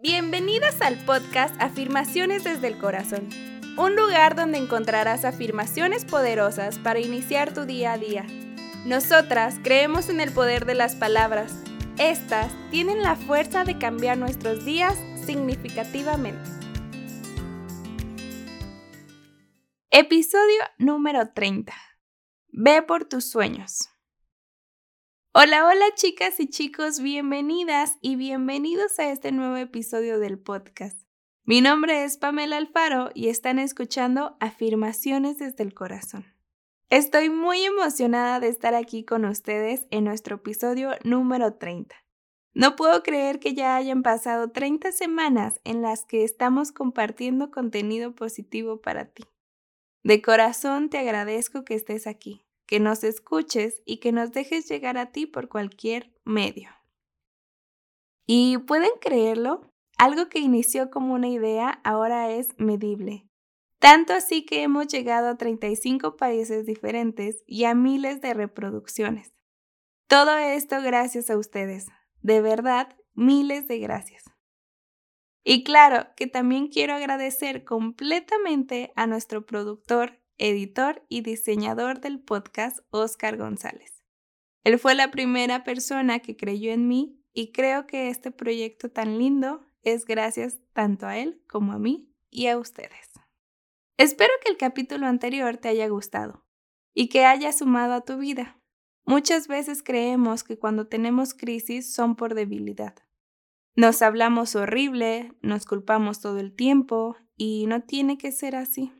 Bienvenidas al podcast Afirmaciones desde el Corazón, un lugar donde encontrarás afirmaciones poderosas para iniciar tu día a día. Nosotras creemos en el poder de las palabras. Estas tienen la fuerza de cambiar nuestros días significativamente. Episodio número 30. Ve por tus sueños. Hola, hola chicas y chicos, bienvenidas y bienvenidos a este nuevo episodio del podcast. Mi nombre es Pamela Alfaro y están escuchando Afirmaciones desde el Corazón. Estoy muy emocionada de estar aquí con ustedes en nuestro episodio número 30. No puedo creer que ya hayan pasado 30 semanas en las que estamos compartiendo contenido positivo para ti. De corazón te agradezco que estés aquí que nos escuches y que nos dejes llegar a ti por cualquier medio. Y pueden creerlo, algo que inició como una idea ahora es medible. Tanto así que hemos llegado a 35 países diferentes y a miles de reproducciones. Todo esto gracias a ustedes. De verdad, miles de gracias. Y claro que también quiero agradecer completamente a nuestro productor editor y diseñador del podcast Oscar González. Él fue la primera persona que creyó en mí y creo que este proyecto tan lindo es gracias tanto a él como a mí y a ustedes. Espero que el capítulo anterior te haya gustado y que haya sumado a tu vida. Muchas veces creemos que cuando tenemos crisis son por debilidad. Nos hablamos horrible, nos culpamos todo el tiempo y no tiene que ser así.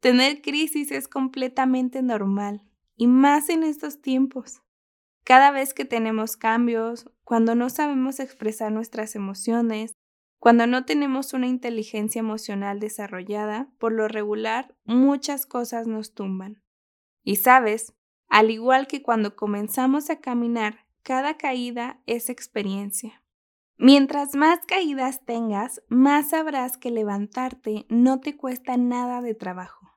Tener crisis es completamente normal, y más en estos tiempos. Cada vez que tenemos cambios, cuando no sabemos expresar nuestras emociones, cuando no tenemos una inteligencia emocional desarrollada, por lo regular muchas cosas nos tumban. Y sabes, al igual que cuando comenzamos a caminar, cada caída es experiencia. Mientras más caídas tengas, más sabrás que levantarte no te cuesta nada de trabajo.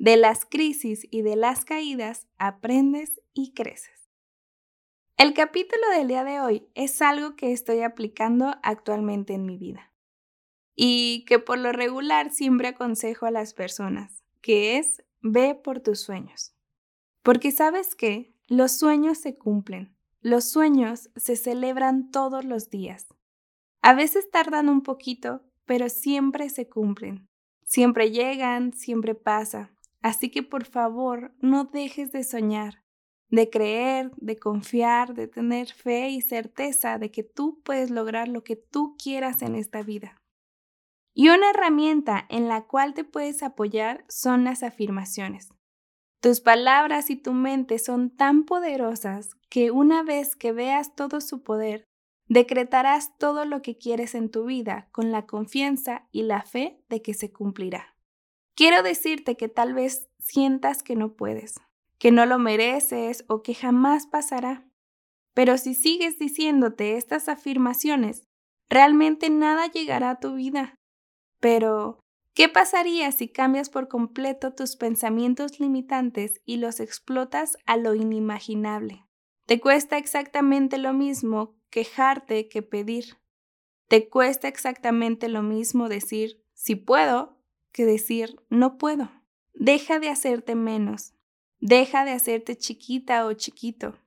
De las crisis y de las caídas aprendes y creces. El capítulo del día de hoy es algo que estoy aplicando actualmente en mi vida y que por lo regular siempre aconsejo a las personas, que es ve por tus sueños. Porque sabes que los sueños se cumplen, los sueños se celebran todos los días. A veces tardan un poquito, pero siempre se cumplen. Siempre llegan, siempre pasa. Así que por favor, no dejes de soñar, de creer, de confiar, de tener fe y certeza de que tú puedes lograr lo que tú quieras en esta vida. Y una herramienta en la cual te puedes apoyar son las afirmaciones. Tus palabras y tu mente son tan poderosas que una vez que veas todo su poder, decretarás todo lo que quieres en tu vida con la confianza y la fe de que se cumplirá. Quiero decirte que tal vez sientas que no puedes, que no lo mereces o que jamás pasará. Pero si sigues diciéndote estas afirmaciones, realmente nada llegará a tu vida. Pero, ¿qué pasaría si cambias por completo tus pensamientos limitantes y los explotas a lo inimaginable? Te cuesta exactamente lo mismo quejarte que pedir. Te cuesta exactamente lo mismo decir, si puedo, que decir no puedo. Deja de hacerte menos. Deja de hacerte chiquita o chiquito.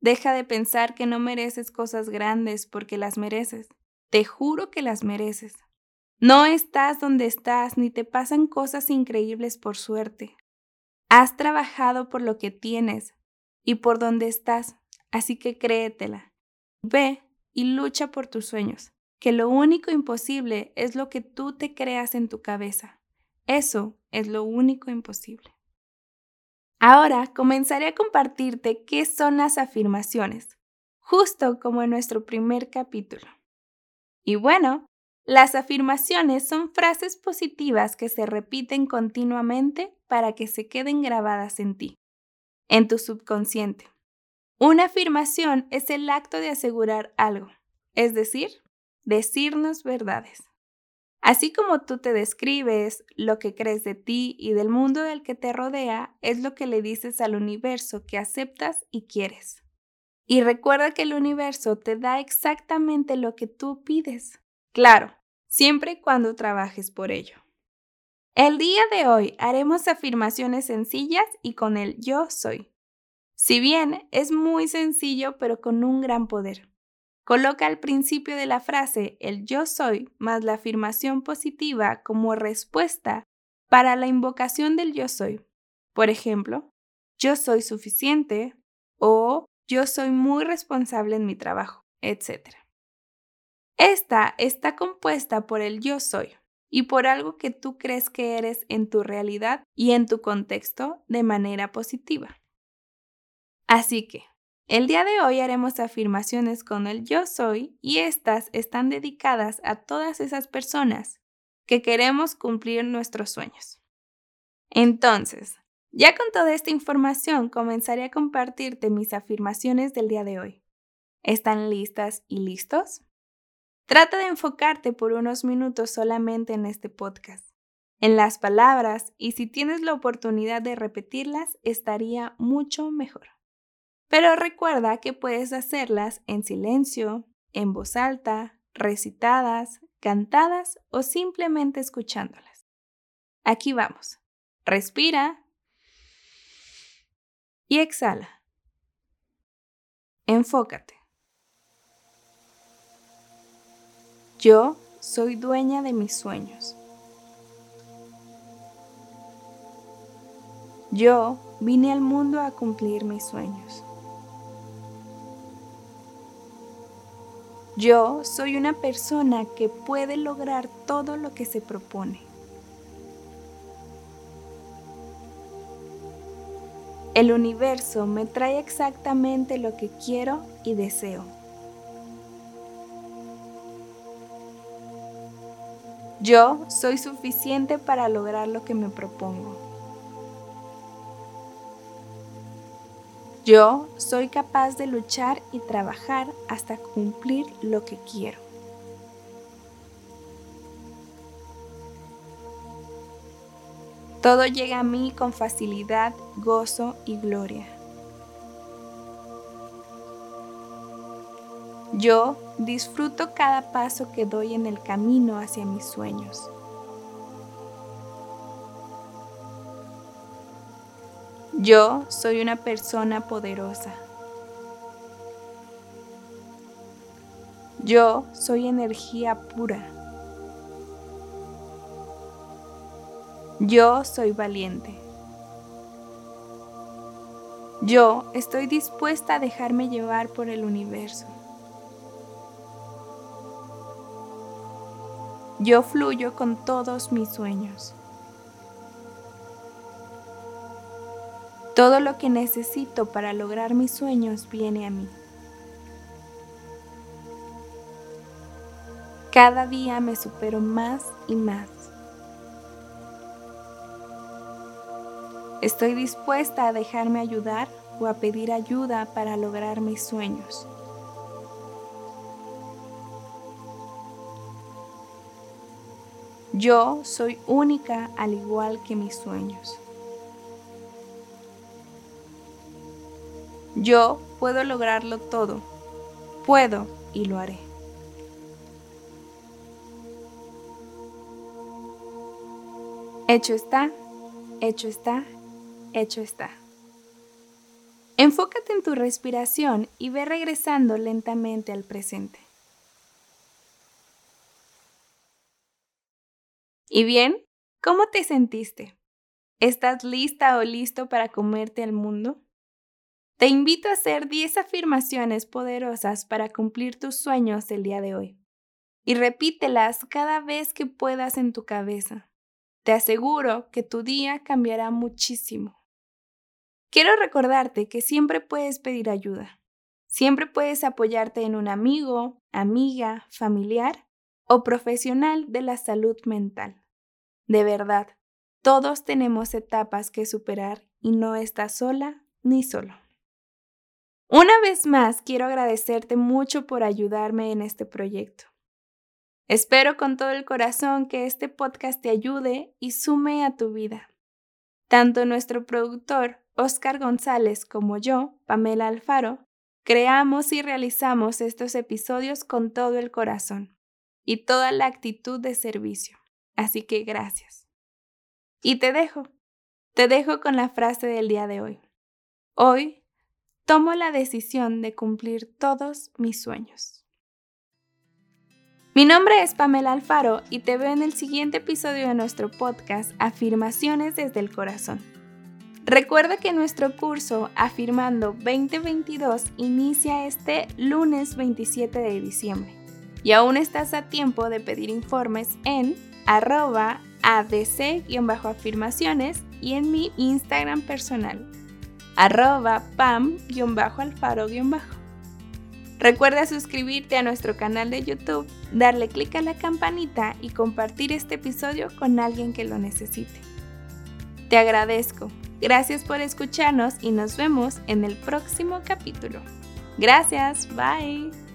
Deja de pensar que no mereces cosas grandes porque las mereces. Te juro que las mereces. No estás donde estás ni te pasan cosas increíbles por suerte. Has trabajado por lo que tienes y por donde estás, así que créetela. Ve y lucha por tus sueños, que lo único imposible es lo que tú te creas en tu cabeza. Eso es lo único imposible. Ahora comenzaré a compartirte qué son las afirmaciones, justo como en nuestro primer capítulo. Y bueno, las afirmaciones son frases positivas que se repiten continuamente para que se queden grabadas en ti, en tu subconsciente. Una afirmación es el acto de asegurar algo, es decir, decirnos verdades. Así como tú te describes, lo que crees de ti y del mundo del que te rodea es lo que le dices al universo que aceptas y quieres. Y recuerda que el universo te da exactamente lo que tú pides. Claro, siempre y cuando trabajes por ello. El día de hoy haremos afirmaciones sencillas y con el yo soy. Si bien es muy sencillo pero con un gran poder. Coloca al principio de la frase el yo soy más la afirmación positiva como respuesta para la invocación del yo soy. Por ejemplo, yo soy suficiente o yo soy muy responsable en mi trabajo, etc. Esta está compuesta por el yo soy y por algo que tú crees que eres en tu realidad y en tu contexto de manera positiva. Así que, el día de hoy haremos afirmaciones con el yo soy y estas están dedicadas a todas esas personas que queremos cumplir nuestros sueños. Entonces, ya con toda esta información comenzaré a compartirte mis afirmaciones del día de hoy. ¿Están listas y listos? Trata de enfocarte por unos minutos solamente en este podcast, en las palabras y si tienes la oportunidad de repetirlas estaría mucho mejor. Pero recuerda que puedes hacerlas en silencio, en voz alta, recitadas, cantadas o simplemente escuchándolas. Aquí vamos. Respira y exhala. Enfócate. Yo soy dueña de mis sueños. Yo vine al mundo a cumplir mis sueños. Yo soy una persona que puede lograr todo lo que se propone. El universo me trae exactamente lo que quiero y deseo. Yo soy suficiente para lograr lo que me propongo. Yo soy capaz de luchar y trabajar hasta cumplir lo que quiero. Todo llega a mí con facilidad, gozo y gloria. Yo disfruto cada paso que doy en el camino hacia mis sueños. Yo soy una persona poderosa. Yo soy energía pura. Yo soy valiente. Yo estoy dispuesta a dejarme llevar por el universo. Yo fluyo con todos mis sueños. Todo lo que necesito para lograr mis sueños viene a mí. Cada día me supero más y más. Estoy dispuesta a dejarme ayudar o a pedir ayuda para lograr mis sueños. Yo soy única al igual que mis sueños. Yo puedo lograrlo todo. Puedo y lo haré. Hecho está, hecho está, hecho está. Enfócate en tu respiración y ve regresando lentamente al presente. ¿Y bien? ¿Cómo te sentiste? ¿Estás lista o listo para comerte al mundo? Te invito a hacer 10 afirmaciones poderosas para cumplir tus sueños el día de hoy. Y repítelas cada vez que puedas en tu cabeza. Te aseguro que tu día cambiará muchísimo. Quiero recordarte que siempre puedes pedir ayuda. Siempre puedes apoyarte en un amigo, amiga, familiar o profesional de la salud mental. De verdad, todos tenemos etapas que superar y no estás sola ni solo. Una vez más, quiero agradecerte mucho por ayudarme en este proyecto. Espero con todo el corazón que este podcast te ayude y sume a tu vida. Tanto nuestro productor, Oscar González, como yo, Pamela Alfaro, creamos y realizamos estos episodios con todo el corazón y toda la actitud de servicio. Así que gracias. Y te dejo, te dejo con la frase del día de hoy. Hoy tomo la decisión de cumplir todos mis sueños. Mi nombre es Pamela Alfaro y te veo en el siguiente episodio de nuestro podcast Afirmaciones desde el Corazón. Recuerda que nuestro curso Afirmando 2022 inicia este lunes 27 de diciembre y aún estás a tiempo de pedir informes en arroba adc-afirmaciones y en mi Instagram personal arroba pam-alfaro- Recuerda suscribirte a nuestro canal de YouTube, darle clic a la campanita y compartir este episodio con alguien que lo necesite. Te agradezco. Gracias por escucharnos y nos vemos en el próximo capítulo. Gracias, bye.